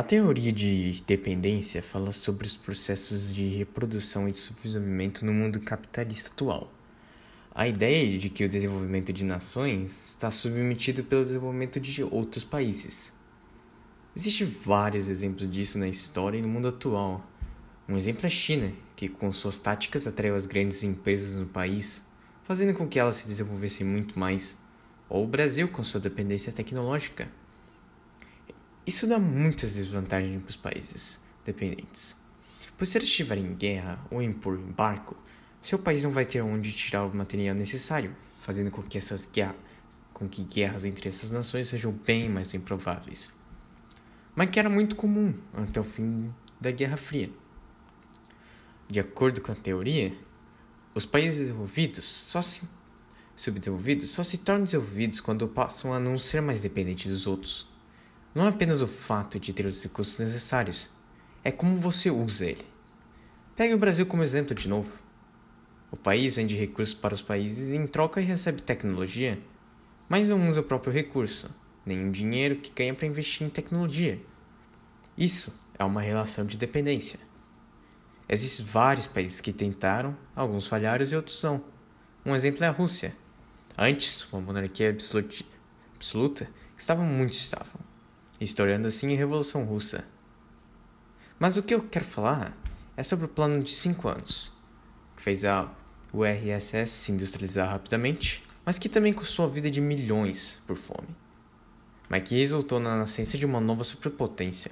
A teoria de dependência fala sobre os processos de reprodução e subdesenvolvimento no mundo capitalista atual. A ideia de que o desenvolvimento de nações está submetido pelo desenvolvimento de outros países. Existem vários exemplos disso na história e no mundo atual. Um exemplo é a China, que com suas táticas atraiu as grandes empresas no país, fazendo com que elas se desenvolvessem muito mais, ou o Brasil com sua dependência tecnológica. Isso dá muitas desvantagens para os países dependentes, pois se eles estiverem em guerra ou em por embarco, seu país não vai ter onde tirar o material necessário, fazendo com que essas guerras, com que guerras entre essas nações sejam bem mais improváveis. Mas que era muito comum até o fim da Guerra Fria. De acordo com a teoria, os países desenvolvidos só se subdesenvolvidos só se tornam desenvolvidos quando passam a não ser mais dependentes dos outros. Não é apenas o fato de ter os recursos necessários, é como você usa ele. Pegue o Brasil como exemplo de novo. O país vende recursos para os países e em troca recebe tecnologia, mas não usa o próprio recurso, nem o dinheiro que ganha para investir em tecnologia. Isso é uma relação de dependência. Existem vários países que tentaram, alguns falharam e outros não. Um exemplo é a Rússia. Antes, uma monarquia absoluta, estava muito estável, historiando assim a Revolução Russa. Mas o que eu quero falar é sobre o plano de cinco anos, que fez a URSS se industrializar rapidamente, mas que também custou a vida de milhões por fome, mas que resultou na nascença de uma nova superpotência.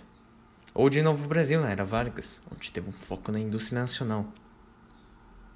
Ou de novo Brasil na era Vargas, onde teve um foco na indústria nacional.